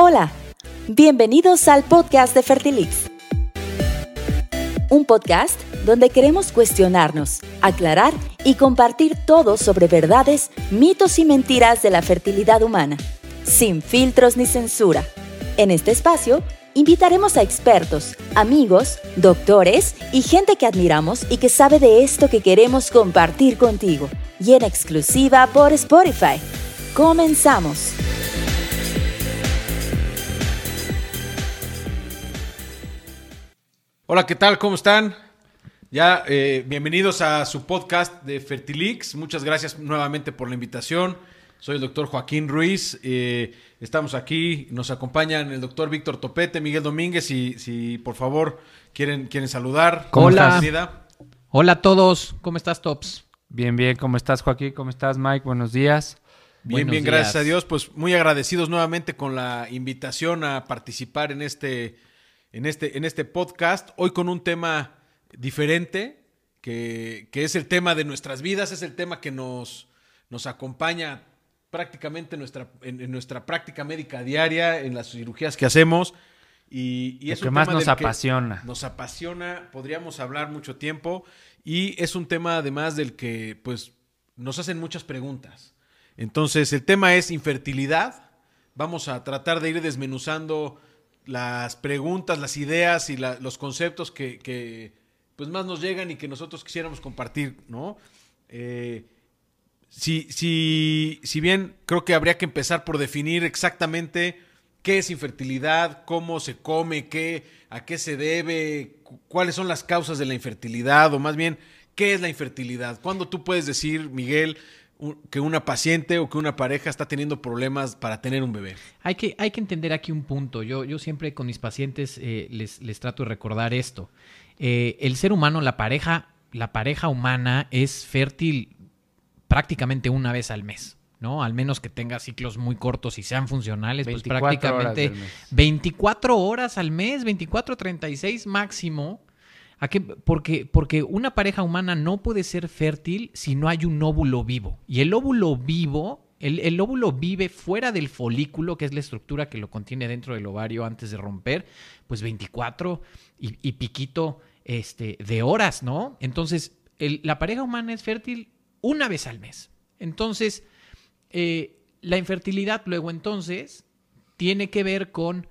Hola, bienvenidos al podcast de Fertilix. Un podcast donde queremos cuestionarnos, aclarar y compartir todo sobre verdades, mitos y mentiras de la fertilidad humana, sin filtros ni censura. En este espacio invitaremos a expertos, amigos, doctores y gente que admiramos y que sabe de esto que queremos compartir contigo. Y en exclusiva por Spotify. Comenzamos. Hola, ¿qué tal? ¿Cómo están? Ya, eh, bienvenidos a su podcast de Fertilix. Muchas gracias nuevamente por la invitación. Soy el doctor Joaquín Ruiz. Eh, estamos aquí, nos acompañan el doctor Víctor Topete, Miguel Domínguez, y si por favor quieren, quieren saludar. Hola. Hola a todos, ¿cómo estás, Tops? Bien, bien, ¿cómo estás, Joaquín? ¿Cómo estás, Mike? Buenos días. Bien, bien, gracias a Dios. Pues muy agradecidos nuevamente con la invitación a participar en este en este, en este podcast, hoy con un tema diferente, que, es el tema de nuestras vidas, es el tema que nos, nos acompaña prácticamente en nuestra, en, nuestra práctica médica diaria, en las cirugías que hacemos. Y, y es Lo que más nos apasiona. Nos apasiona, podríamos hablar mucho tiempo. Y es un tema además del que pues nos hacen muchas preguntas. Entonces, el tema es infertilidad. Vamos a tratar de ir desmenuzando las preguntas, las ideas y los conceptos que, pues más nos llegan y que nosotros quisiéramos compartir, ¿no? Eh, si, si, si bien creo que habría que empezar por definir exactamente qué es infertilidad, cómo se come, qué, a qué se debe, cuáles son las causas de la infertilidad, o más bien, ¿qué es la infertilidad? ¿Cuándo tú puedes decir, Miguel, que una paciente o que una pareja está teniendo problemas para tener un bebé. Hay que, hay que entender aquí un punto. Yo, yo siempre con mis pacientes eh, les, les, trato de recordar esto. Eh, el ser humano, la pareja, la pareja humana es fértil prácticamente una vez al mes. ¿no? Al menos que tenga ciclos muy cortos y sean funcionales, pues prácticamente 24 horas al mes, 24, 36 máximo ¿A qué? Porque, porque una pareja humana no puede ser fértil si no hay un óvulo vivo. Y el óvulo vivo, el, óvulo vive fuera del folículo, que es la estructura que lo contiene dentro del ovario antes de romper, pues 24 y, piquito este, de horas, ¿no? Entonces, la pareja humana es fértil una vez al mes. Entonces, eh, la infertilidad luego entonces tiene que ver con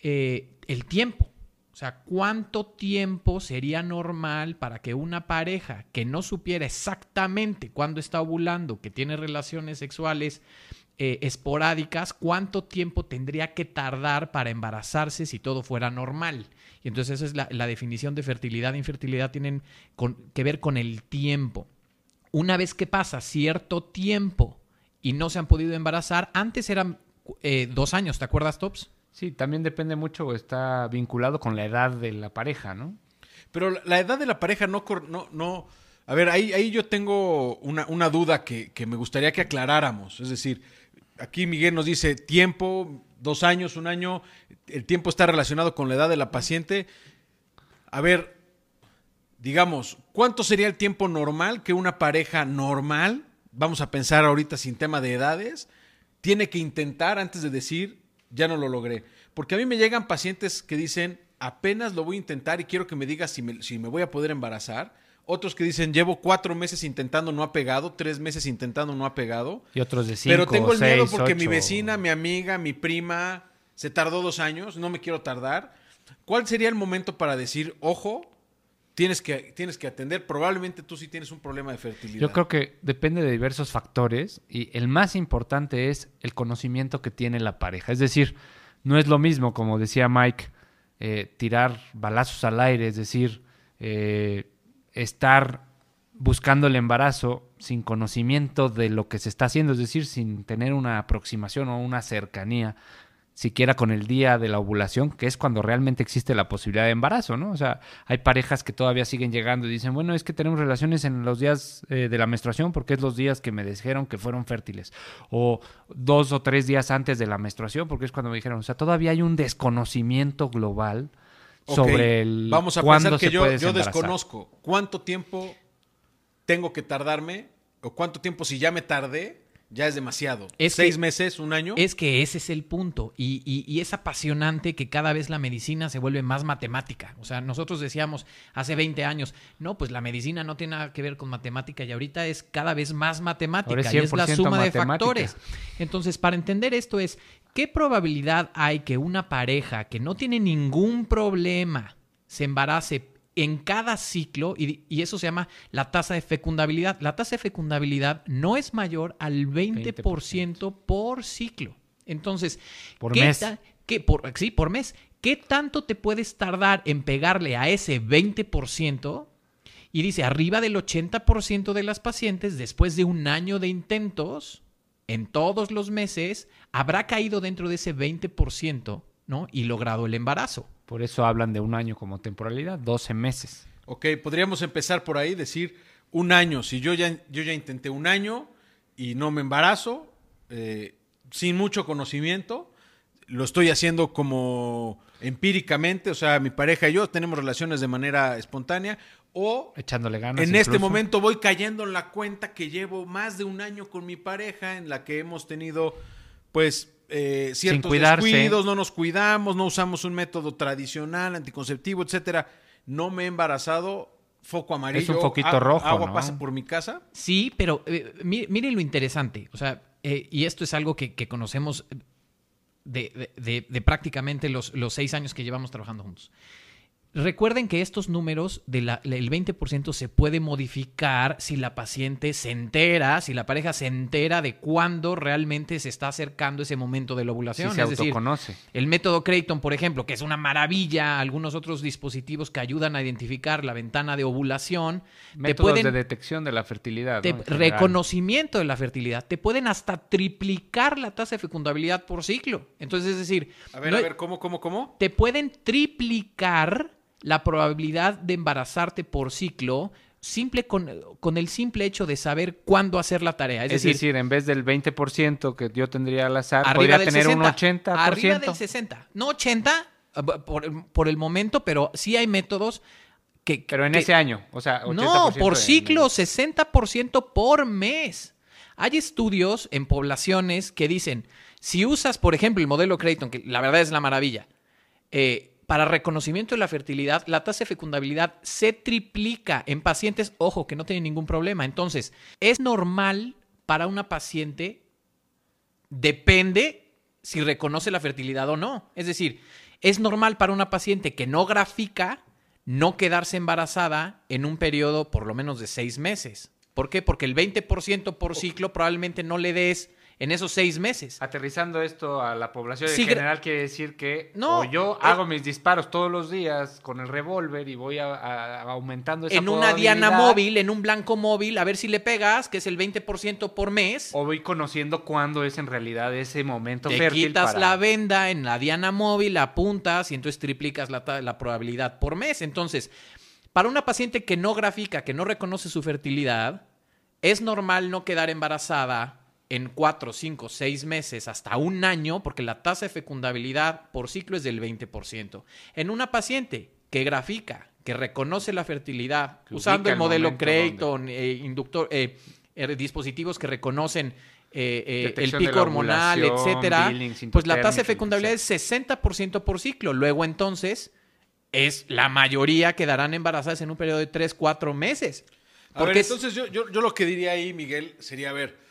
eh, el tiempo. O sea, ¿cuánto tiempo sería normal para que una pareja que no supiera exactamente cuándo está ovulando, que tiene relaciones sexuales eh, esporádicas, cuánto tiempo tendría que tardar para embarazarse si todo fuera normal? Y entonces esa es la, definición de fertilidad e infertilidad, tienen que ver con el tiempo. Una vez que pasa cierto tiempo y no se han podido embarazar, antes eran eh, dos años, ¿te acuerdas, Tops? Sí, también depende mucho, está vinculado con la edad de la pareja, ¿no? Pero la edad de la pareja no... no, no a ver, ahí, ahí yo tengo una, una duda que, que, me gustaría que aclaráramos. Es decir, aquí Miguel nos dice tiempo, dos años, un año, el tiempo está relacionado con la edad de la paciente. A ver, digamos, ¿cuánto sería el tiempo normal que una pareja normal, vamos a pensar ahorita sin tema de edades, tiene que intentar antes de decir ya no lo logré. Porque a mí me llegan pacientes que dicen, apenas lo voy a intentar y quiero que me digas si me, si me voy a poder embarazar. Otros que dicen, llevo cuatro meses intentando, no ha pegado, tres meses intentando, no ha pegado. Y otros de cinco, Pero tengo el miedo porque mi vecina, mi amiga, mi prima, se tardó dos años, no me quiero tardar. ¿Cuál sería el momento para decir, ojo, tienes que, tienes que atender. Probablemente tú sí tienes un problema de fertilidad. Yo creo que depende de diversos factores y el más importante es el conocimiento que tiene la pareja. Es decir, no es lo mismo, como decía Mike, eh, tirar balazos al aire, es decir, eh, estar buscando el embarazo sin conocimiento de lo que se está haciendo, es decir, sin tener una aproximación o una cercanía siquiera con el día de la ovulación, que es cuando realmente existe la posibilidad de embarazo, ¿no? O sea, hay parejas que todavía siguen llegando y dicen, bueno, es que tenemos relaciones en los días eh, de la menstruación porque es los días que me dijeron que fueron fértiles. O dos o tres días antes de la menstruación porque es cuando me dijeron, o sea, todavía hay un desconocimiento global sobre el... Vamos a pensar que yo, yo desconozco cuánto tiempo tengo que tardarme o cuánto tiempo si ya me tardé ya es demasiado. Es Seis que- meses, un año. Es que ese es el punto. Y, y- y es apasionante que cada vez la medicina se vuelve más matemática. O sea, nosotros decíamos hace 20 años, no, pues la medicina no tiene nada que ver con matemática y ahorita es cada vez más matemática Ahora es y es la 100% suma de factores. Entonces, para entender esto es, ¿qué probabilidad hay que una pareja que no tiene ningún problema se embarace en cada ciclo? Y, y eso se llama la tasa de fecundabilidad. La tasa de fecundabilidad no es mayor al 20% por ciclo. Entonces, Por ¿qué mes. qué- por, sí, por mes. ¿Qué tanto te puedes tardar en pegarle a ese 20%? Y dice, arriba del 80% de las pacientes, después de un año de intentos, en todos los meses, habrá caído dentro de ese 20%, ¿no? Y logrado el embarazo. Por eso hablan de un año como temporalidad, 12 meses. Ok, podríamos empezar por ahí, decir un año. Si yo ya, yo ya intenté un año y no me embarazo, eh, sin mucho conocimiento, lo estoy haciendo como empíricamente, o sea, mi pareja y yo tenemos relaciones de manera espontánea, o Echándole ganas. en este momento voy cayendo en la cuenta que llevo más de un año con mi pareja, en la que hemos tenido, pues, eh, ciertos descuidos, no nos cuidamos, no usamos un método tradicional, anticonceptivo, etcétera. No me he embarazado, foco amarillo. Es un foquito rojo, Agua ¿no? pasa por mi casa. Sí, pero eh, mi- miren lo interesante. O sea, eh, y esto es algo que, que conocemos de, de- de- de prácticamente los, los seis años que llevamos trabajando juntos. Recuerden que estos números del 20% se puede modificar si la paciente se entera, si la pareja se entera de cuándo realmente se está acercando ese momento de la Sí ovulación. se es decir, autoconoce. el método Creighton, por ejemplo, que es una maravilla, algunos otros dispositivos que ayudan a identificar la ventana de ovulación, te Métodos pueden de detección de la fertilidad. reconocimiento de la fertilidad, te pueden hasta triplicar la tasa de fecundabilidad por ciclo. Entonces, es decir, A ver, no- a ver, ¿cómo, cómo, cómo? te pueden triplicar la probabilidad de embarazarte por ciclo simple con, con el simple hecho de saber cuándo hacer la tarea. Es, Es, decir, en vez del 20% que yo tendría al azar, podría tener 60, un 80%. Arriba del 60. No 80 eh, por, por el momento, pero sí hay métodos que... Pero en que- ese año, o sea, 80% No, por ciclo, 60% por mes. Hay estudios en poblaciones que dicen, si usas, por ejemplo, el modelo Creighton, que la verdad es la maravilla, eh, para reconocimiento de la fertilidad, la tasa de fecundabilidad se triplica en pacientes, ojo, que no tienen ningún problema. Entonces, es normal para una paciente, depende si reconoce la fertilidad o no. Es decir, es normal para una paciente que no grafica no quedarse embarazada en un periodo por lo menos de seis meses. ¿Por qué? Porque el 20% por ciclo probablemente no le des en esos seis meses. Aterrizando esto a la población en general quiere decir que No, o yo eh- hago mis disparos todos los días con el revólver y voy a- a- aumentando esa En una diana móvil, en un blanco móvil, a ver si le pegas, que es el 20% por mes. o voy conociendo cuándo es en realidad ese momento Te fértil quitas para- la venda en la diana móvil, la apuntas y entonces triplicas la, la probabilidad por mes. Entonces, para una paciente que no grafica, que no reconoce su fertilidad, es normal no quedar embarazada en 4, 5, 6 meses hasta un año, porque la tasa de fecundabilidad por ciclo es del 20%. En una paciente que grafica, que reconoce la fertilidad, Que usando el el modelo Creighton, eh, inductor, eh, eh, dispositivos que reconocen eh, eh, el pico hormonal, etcétera, pues la tasa de fecundabilidad es 60% por ciclo. Luego entonces es la mayoría quedarán embarazadas en un periodo de 3, 4 meses. A ver, Porque es- entonces yo, yo, yo lo que diría ahí, Miguel, sería, a ver,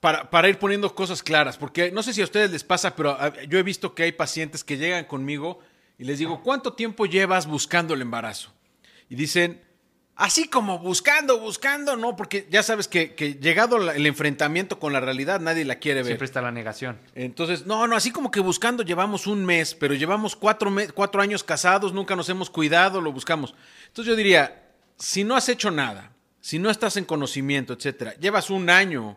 para, para ir poniendo cosas claras, porque no sé si a ustedes les pasa, pero ah, yo he visto que hay pacientes que llegan conmigo y les digo, ¿cuánto tiempo llevas buscando el embarazo? Y dicen, así como buscando, buscando, no, porque ya sabes que, que llegado la- el enfrentamiento con la realidad, nadie la quiere ver. Siempre está la negación. Entonces, no, no, así como que buscando llevamos un mes, pero llevamos cuatro, cuatro años casados, nunca nos hemos cuidado, lo buscamos. Entonces yo diría, si no has hecho nada, si no estás en conocimiento, etcétera, llevas un año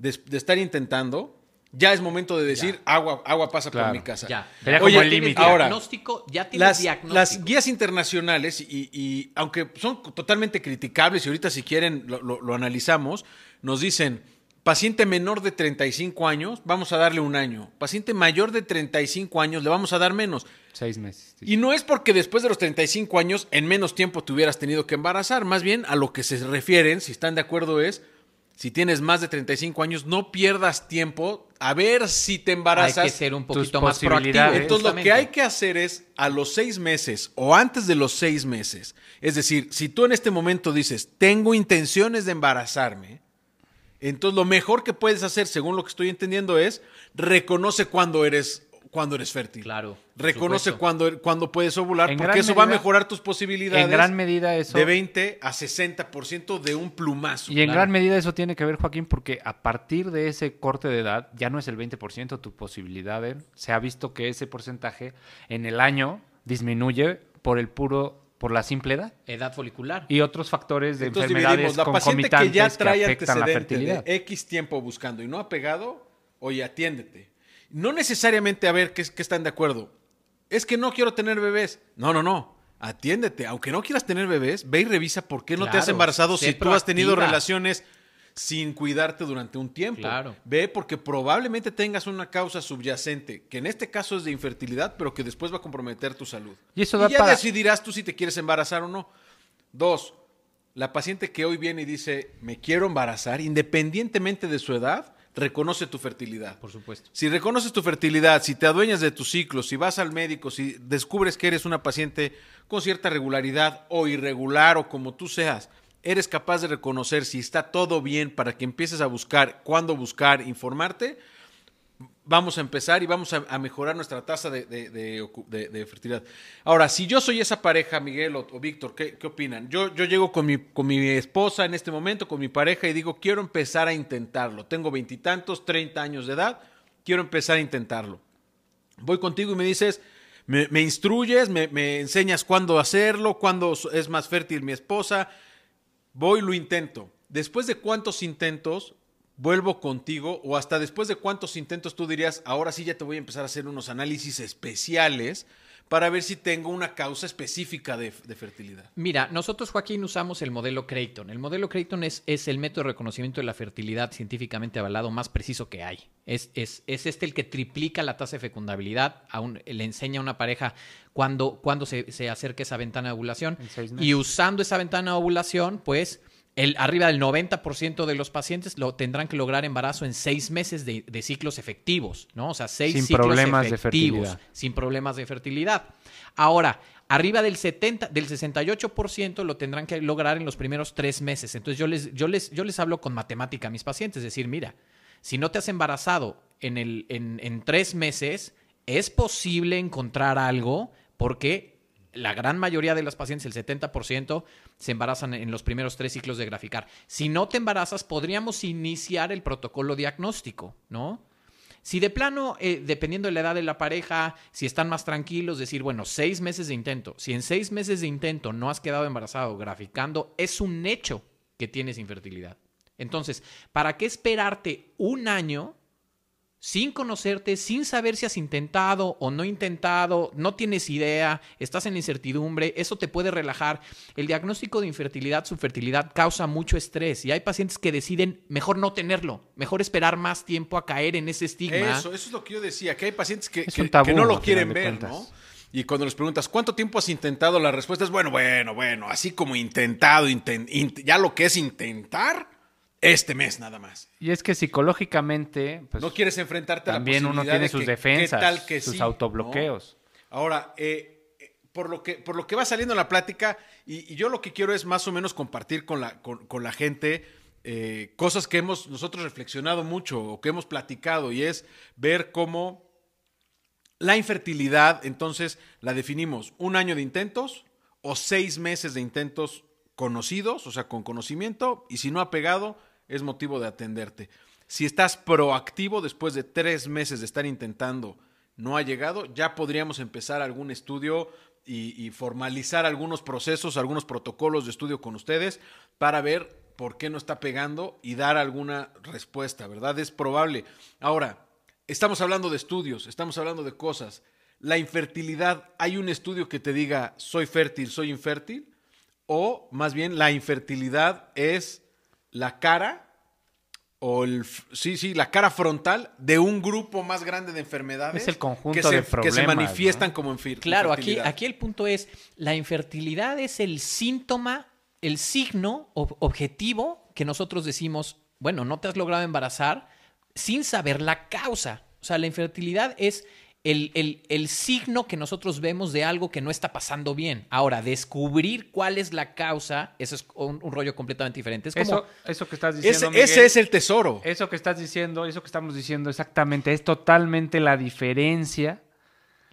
de, de estar intentando, ya es momento de decir, agua, agua pasa Claro. por mi casa. ya. Sería Oye, como el límite. ahora, diagnóstico, ya tienes las, diagnóstico. las guías internacionales, y, y aunque son totalmente criticables, y ahorita si quieren lo, lo- lo analizamos, nos dicen, paciente menor de 35 años, vamos a darle un año. Paciente mayor de 35 años, le vamos a dar menos. Seis meses. Y no es porque después de los 35 años, en menos tiempo te hubieras tenido que embarazar. Más bien a lo que se refieren, si están de acuerdo, es Si tienes más de 35 años, no pierdas tiempo a ver si te embarazas. Hay que ser un poquito más proactivo. Entonces lo que hay que hacer es a los seis meses o antes de los seis meses. Es decir, si tú en este momento dices, tengo intenciones de embarazarme, entonces lo mejor que puedes hacer, según lo que estoy entendiendo, es reconoce cuando eres, cuando eres fértil. Claro, Reconoce cuando, cuando puedes ovular, En porque eso va a mejorar tus posibilidades En gran medida eso... de 20 a 60% de un plumazo. Y en Claro. gran medida eso tiene que ver, Joaquín, porque a partir de ese corte de edad ya no es el 20% tu posibilidad. ¿eh? Se ha visto que ese porcentaje en el año disminuye por el puro, por la simple edad Edad folicular. y otros factores de Entonces enfermedades la paciente que concomitantes ya que, trae afectan la fertilidad. de X tiempo buscando y no ha pegado, oye, atiéndete. No necesariamente a ver qué, qué están de acuerdo. Es que no quiero tener bebés. No, no, no. Atiéndete. Aunque no quieras tener bebés, ve y revisa por qué no te has embarazado si tú has tenido relaciones sin cuidarte durante un tiempo. Claro. Ve porque probablemente tengas una causa subyacente, que en este caso es de infertilidad, pero que después va a comprometer tu salud. Y eso da ya para- decidirás tú si te quieres embarazar o no. Dos, la paciente que hoy viene y dice, me quiero embarazar, independientemente de su edad, reconoce tu fertilidad. Por supuesto. Si reconoces tu fertilidad, si te adueñas de tus ciclos, si vas al médico, si descubres que eres una paciente con cierta regularidad o irregular o como tú seas, eres capaz de reconocer si está todo bien para que empieces a buscar, cuándo buscar, informarte, vamos a empezar y vamos a, mejorar nuestra tasa de, fertilidad. Ahora, si yo soy esa pareja, Miguel o, Víctor, ¿qué, opinan? Yo, llego con mi, esposa en este momento, con mi pareja, y digo, quiero empezar a intentarlo. Tengo veintitantos, treinta años de edad, quiero empezar a intentarlo. Voy contigo y me dices, me, me instruyes, me, me enseñas cuándo hacerlo, cuándo es más fértil mi esposa, voy, lo intento. Después de cuántos intentos vuelvo contigo o hasta después de cuántos intentos tú dirías, ahora sí ya te voy a empezar a hacer unos análisis especiales para ver si tengo una causa específica de, de fertilidad. Mira, nosotros, Joaquín, usamos el modelo Creighton. El modelo Creighton es, es el método de reconocimiento de la fertilidad científicamente avalado más preciso que hay. Es, es, es este el que triplica la tasa de fecundabilidad, a un- le enseña a una pareja cuando, cuando se, se acerca esa ventana de ovulación. Y usando esa ventana de ovulación, pues el, arriba del 90% de los pacientes lo tendrán que lograr embarazo en seis meses de, de ciclos efectivos, ¿no? O sea, seis Sin ciclos problemas de efectivos, fertilidad. sin problemas de fertilidad. Ahora, arriba del 70, del 68% lo tendrán que lograr en los primeros tres meses. Entonces yo les, yo les, yo les hablo con matemática a mis pacientes, es decir, mira, si no te has embarazado en, el, en, en tres meses, es posible encontrar algo porque la gran mayoría de las pacientes, el 70%, se embarazan en los primeros tres ciclos de graficar. Si no te embarazas, podríamos iniciar el protocolo diagnóstico, ¿no? Si de plano, eh, dependiendo de la edad de la pareja, si están más tranquilos, decir, bueno, seis meses de intento. Si en seis meses de intento no has quedado embarazado graficando, es un hecho que tienes infertilidad. Entonces, ¿para qué esperarte un año sin conocerte, sin saber si has intentado o no intentado, no tienes idea, estás en incertidumbre, eso te puede relajar. El diagnóstico de infertilidad, subfertilidad, causa mucho estrés y hay pacientes que deciden mejor no tenerlo, mejor esperar más tiempo a caer en ese estigma. Eso, eso es lo que yo decía, que hay pacientes que, que- un tabú, que no lo quieren ver, cuentas. ¿no? Y cuando les preguntas, ¿cuánto tiempo has intentado? La respuesta es, bueno, bueno, bueno, así como intentado, inten- int- ya lo que es intentar, este mes nada más. Y es que psicológicamente, pues, no quieres enfrentarte también a la uno posibilidad tiene de sus que- defensas, ¿qué tal que sus sí, ¿no? autobloqueos. Ahora, eh, eh, por, lo que, por lo que va saliendo en la plática, y, y yo lo que quiero es más o menos compartir con la, con, con la gente eh, cosas que hemos nosotros reflexionado mucho o que hemos platicado, y es ver cómo la infertilidad, entonces, la definimos un año de intentos o seis meses de intentos conocidos, o sea, con conocimiento, y si no ha pegado, es motivo de atenderte. Si estás proactivo después de tres meses de estar intentando, no ha llegado, ya podríamos empezar algún estudio y, formalizar algunos procesos, algunos protocolos de estudio con ustedes para ver por qué no está pegando y dar alguna respuesta, ¿verdad? Es probable. Ahora, estamos hablando de estudios, estamos hablando de cosas. La infertilidad, ¿hay un estudio que te diga soy fértil, soy infértil? O más bien la infertilidad es la cara o el sí, sí, la cara frontal de un grupo más grande de enfermedades Es el conjunto que se, de que se problemas, manifiestan ¿no? como infir- Claro, aquí, aquí el punto es, la infertilidad es el síntoma, el signo ob- objetivo que nosotros decimos bueno, no te has logrado embarazar sin saber la causa. O sea, la infertilidad es el, el- el signo que nosotros vemos de algo que no está pasando bien. Ahora, descubrir cuál es la causa, eso es un, un rollo completamente diferente. Es como, Eso, eso que estás diciendo, Ese, Miguel, ese es el tesoro. Eso que estás diciendo, eso que estamos diciendo exactamente, es totalmente la diferencia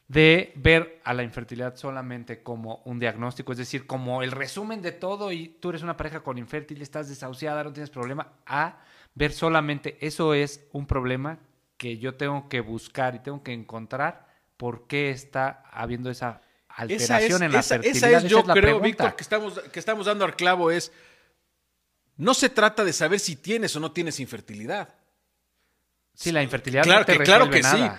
de ver a la infertilidad solamente como un diagnóstico, es decir, como el resumen de todo y tú eres una pareja con infértil, estás desahuciada, no tienes problema, a ver solamente eso es un problema que yo tengo que buscar y tengo que encontrar por qué está habiendo esa Esa es, alteración en la esa- fertilidad. esa es, yo la creo. Víctor, que estamos, que estamos dando al clavo es, no se trata de saber si tienes o no tienes infertilidad. Sí, la infertilidad Claro no te que, claro que sí.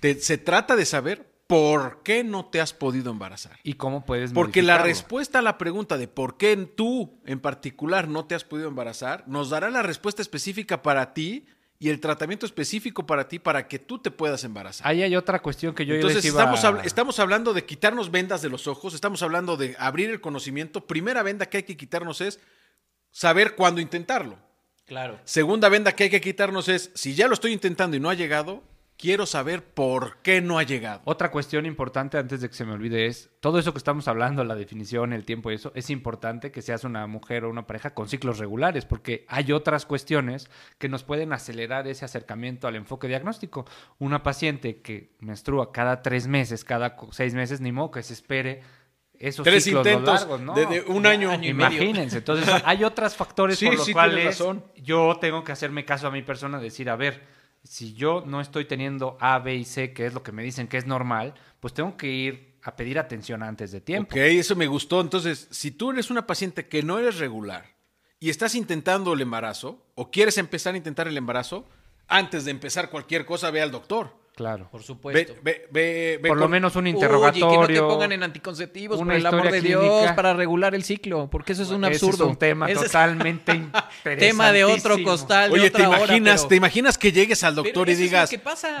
Te- se trata de saber por qué no te has podido embarazar. ¿Y cómo puedes Porque la respuesta a la pregunta de por qué tú en particular no te has podido embarazar nos dará la respuesta específica para ti y el tratamiento específico para ti para que tú te puedas embarazar. Ahí hay otra cuestión que yo Entonces les iba estamos, habl- estamos hablando de quitarnos vendas de los ojos, estamos hablando de abrir el conocimiento. Primera venda que hay que quitarnos es saber cuándo intentarlo. claro. Segunda venda que hay que quitarnos es, si ya lo estoy intentando y no ha llegado, quiero saber por qué no ha llegado. Otra cuestión importante antes de que se me olvide es, todo eso que estamos hablando, la definición, el tiempo y eso, es importante que seas una mujer o una pareja con ciclos regulares, porque hay otras cuestiones que nos pueden acelerar ese acercamiento al enfoque diagnóstico. Una paciente que menstrua cada tres meses, cada seis meses, ni modo que se espere esos Tres ciclos intentos largos, ¿no? de, de un año. año y medio. Imagínense, entonces hay otros factores Sí, por los sí, cuales razón. yo tengo que hacerme caso a mi persona, decir, a ver, si yo no estoy teniendo A, B y C, que es lo que me dicen que es normal, pues tengo que ir a pedir atención antes de tiempo. Ok, eso me gustó. Entonces, si tú eres una paciente que no eres regular y estás intentando el embarazo o quieres empezar a intentar el embarazo, antes de empezar cualquier cosa, ve al doctor. Claro. Por supuesto. ve- ve- ve Por lo menos un interrogatorio. que no te pongan en anticonceptivos, por el amor de Dios, para regular el ciclo, porque eso es un Ese absurdo. es un tema Ese es totalmente tema de otro costal, de Oye, ¿te otra hora, imaginas, pero- ¿te imaginas que llegues al Pero doctor y digas,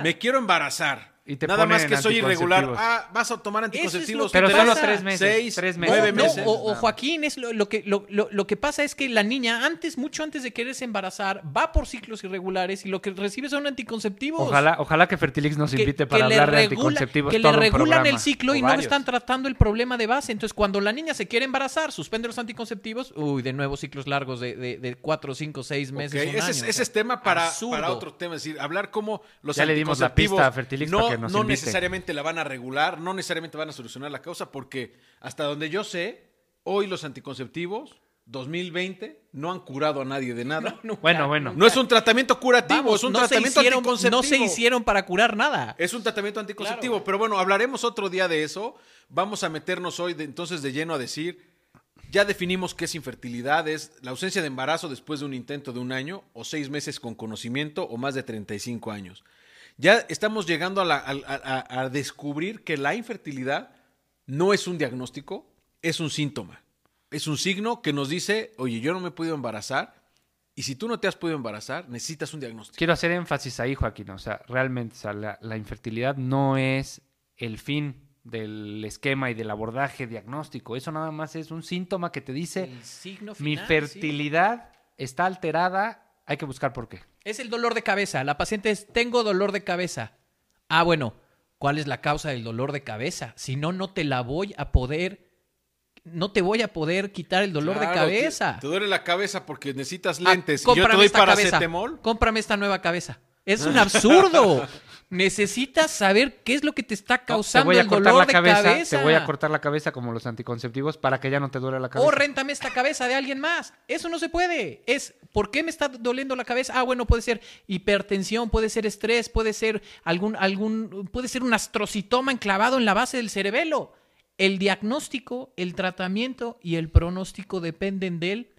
me quiero embarazar? Y te Nada más que soy irregular. Ah, vas a tomar anticonceptivos. que Pero pasa. solo tres meses. Seis, tres No, meses. nueve no, meses. o, o Joaquín, es lo, lo que, lo, lo- lo que pasa es que la niña, antes, mucho antes de quererse embarazar, va por ciclos irregulares y lo que recibe son anticonceptivos. Ojalá, ojalá que Fertilix nos que- invite que para hablar de anticonceptivos. Que le todo regulan programa, el ciclo o y no varios. están tratando el problema de base. Entonces, cuando la niña se quiere embarazar, suspende los anticonceptivos, uy, de nuevo ciclos largos de, de, de cuatro, cinco, seis meses. Un ese, año, es, o ese sea, es tema para, para otro tema, es decir, hablar cómo los Ya le dimos la pista a Fertilix no, para que nos no invite. necesariamente la van a regular, no necesariamente van a solucionar la causa, porque hasta donde yo sé, hoy los anticonceptivos 2020 no han curado a nadie de nada. No, Nunca, Bueno, bueno. nunca. es un tratamiento curativo, Vamos, es un no tratamiento hicieron- anticonceptivo. No se hicieron para curar nada. Es un tratamiento anticonceptivo, Claro. pero bueno, hablaremos otro día de eso. Vamos a meternos hoy de- entonces de lleno a decir, ya definimos qué es infertilidad, es la ausencia de embarazo después de un intento de un año o seis meses con conocimiento o más de 35 años. Ya estamos llegando a, la- a- a- a descubrir que la infertilidad no es un diagnóstico, es un síntoma. Es un signo que nos dice, oye, yo no me he podido embarazar. Y si tú no te has podido embarazar, necesitas un diagnóstico. Quiero hacer énfasis ahí, Joaquín. O sea, realmente, o sea, la, la infertilidad no es el fin del esquema y del abordaje diagnóstico. Eso nada más es un síntoma que te dice, El signo mi sí. fertilidad está alterada, hay que buscar por qué. Es el dolor de cabeza. La paciente es, tengo dolor de cabeza. Ah, bueno, ¿cuál es la causa del dolor de cabeza? Si no, no te la voy a poder, no te voy a poder quitar el dolor Claro, de cabeza. Te, te duele la cabeza porque necesitas Ah, lentes. y yo te doy esta cabeza. paracetamol. Cómprame esta nueva cabeza. Es un absurdo. Necesitas saber qué es lo que te está te causando voy a el cortar dolor la de cabeza, te voy a cortar la cabeza como los anticonceptivos para que ya no te duele la cabeza. O réntame esta cabeza de alguien más. Eso no se puede. Es, ¿por qué me está doliendo la cabeza? Ah, bueno, puede ser hipertensión, puede ser estrés, puede ser algún, algún, puede ser un astrocitoma enclavado en la base del cerebelo. El diagnóstico, el tratamiento y el pronóstico dependen del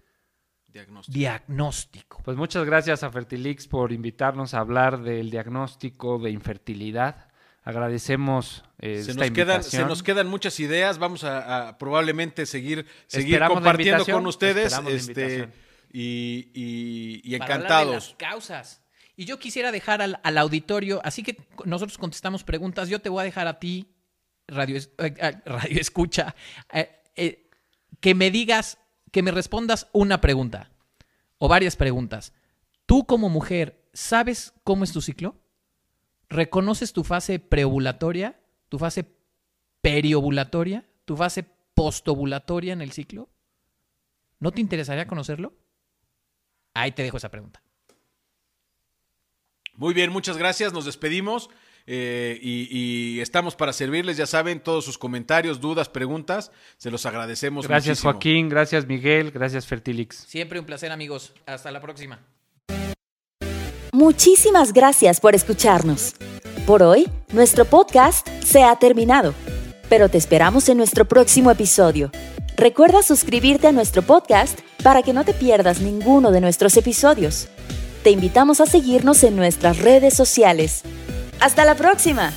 Diagnóstico. diagnóstico. Pues muchas gracias a Fertilix por invitarnos a hablar del diagnóstico de infertilidad. Agradecemos eh, Se esta nos, quedan, invitación. se nos quedan muchas ideas. Vamos a, a probablemente seguir, seguir Esperamos compartiendo con ustedes. este, y, y- y para hablar de encantados. las causas. Y yo quisiera dejar al, al auditorio, así que nosotros contestamos preguntas, yo te voy a dejar a ti, radio, eh, eh, radio escucha, eh, eh, que me digas, que me respondas una pregunta o varias preguntas. Tú como mujer, ¿sabes cómo es tu ciclo? ¿Reconoces tu fase preovulatoria, tu fase periovulatoria, tu fase postovulatoria en el ciclo? ¿No te interesaría conocerlo? Ahí te dejo esa pregunta. Muy bien, muchas gracias. Nos despedimos. Eh, y, y estamos para servirles, ya saben, todos sus comentarios, dudas, preguntas, se los agradecemos. Gracias muchísimo. Joaquín, gracias Miguel, gracias Fertilix. Siempre un placer, amigos. Hasta la próxima. Muchísimas gracias por escucharnos. Por hoy, nuestro podcast se ha terminado, pero te esperamos en nuestro próximo episodio. Recuerda suscribirte a nuestro podcast para que no te pierdas ninguno de nuestros episodios. Te invitamos a seguirnos en nuestras redes sociales. ¡Hasta la próxima!